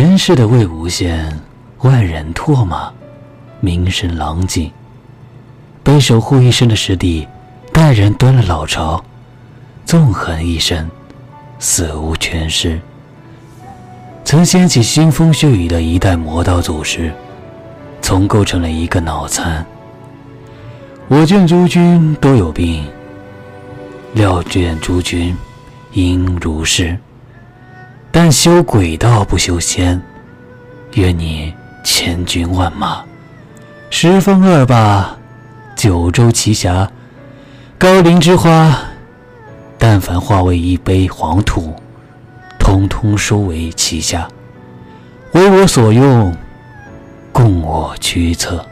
前世的魏无羡，万人唾骂，名声狼藉，被守护一生的师弟带人端了老巢，纵横一生，死无全尸。曾掀起腥风血雨的一代魔道祖师，从构成了一个脑残。我见诸君都有病，料见诸君应如是。但修鬼道不修仙，愿你千军万马，十方二霸，九州奇侠，高陵之花，但凡化为一杯黄土，通通收为旗下，为我所用，供我驱策。